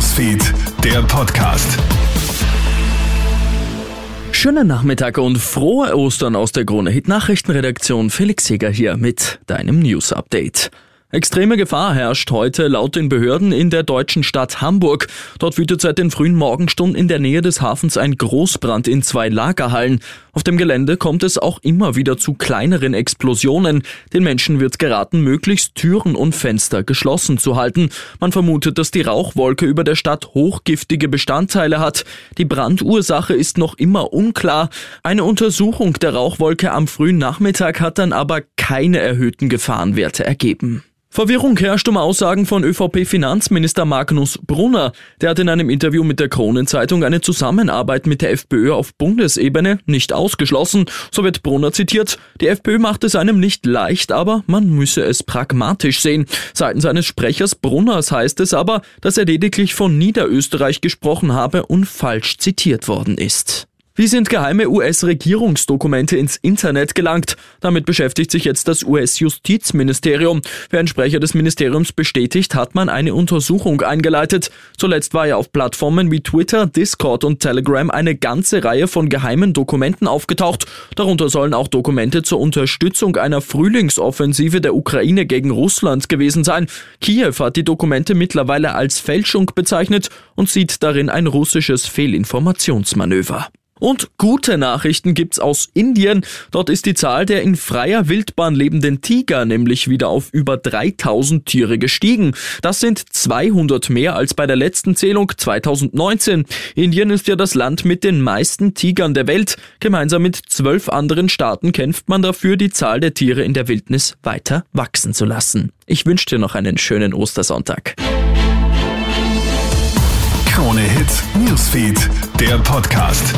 Newsfeed, der Podcast. Schönen Nachmittag und frohe Ostern aus der Krone Hit Nachrichtenredaktion. Felix Seger hier mit deinem News Update. Extreme Gefahr herrscht heute laut den Behörden in der deutschen Stadt Hamburg. Dort wütet seit den frühen Morgenstunden in der Nähe des Hafens ein Großbrand in zwei Lagerhallen. Auf dem Gelände kommt es auch immer wieder zu kleineren Explosionen. Den Menschen wird geraten, möglichst Türen und Fenster geschlossen zu halten. Man vermutet, dass die Rauchwolke über der Stadt hochgiftige Bestandteile hat. Die Brandursache ist noch immer unklar. Eine Untersuchung der Rauchwolke am frühen Nachmittag hat dann aber keine erhöhten Gefahrenwerte ergeben. Verwirrung herrscht um Aussagen von ÖVP-Finanzminister Magnus Brunner. Der hat in einem Interview mit der Kronenzeitung eine Zusammenarbeit mit der FPÖ auf Bundesebene nicht ausgeschlossen. So wird Brunner zitiert. Die FPÖ macht es einem nicht leicht, aber man müsse es pragmatisch sehen. Seitens seines Sprechers Brunners heißt es aber, dass er lediglich von Niederösterreich gesprochen habe und falsch zitiert worden ist. Wie sind geheime US-Regierungsdokumente ins Internet gelangt? Damit beschäftigt sich jetzt das US-Justizministerium. Wer ein Sprecher des Ministeriums bestätigt, hat man eine Untersuchung eingeleitet. Zuletzt war ja auf Plattformen wie Twitter, Discord und Telegram eine ganze Reihe von geheimen Dokumenten aufgetaucht. Darunter sollen auch Dokumente zur Unterstützung einer Frühlingsoffensive der Ukraine gegen Russland gewesen sein. Kiew hat die Dokumente mittlerweile als Fälschung bezeichnet und sieht darin ein russisches Fehlinformationsmanöver. Und gute Nachrichten gibt's aus Indien. Dort ist die Zahl der in freier Wildbahn lebenden Tiger nämlich wieder auf über 3000 Tiere gestiegen. Das sind 200 mehr als bei der letzten Zählung 2019. Indien ist ja das Land mit den meisten Tigern der Welt. Gemeinsam mit zwölf anderen Staaten kämpft man dafür, die Zahl der Tiere in der Wildnis weiter wachsen zu lassen. Ich wünsche dir noch einen schönen Ostersonntag. Krone Hits, Newsfeed, der Podcast.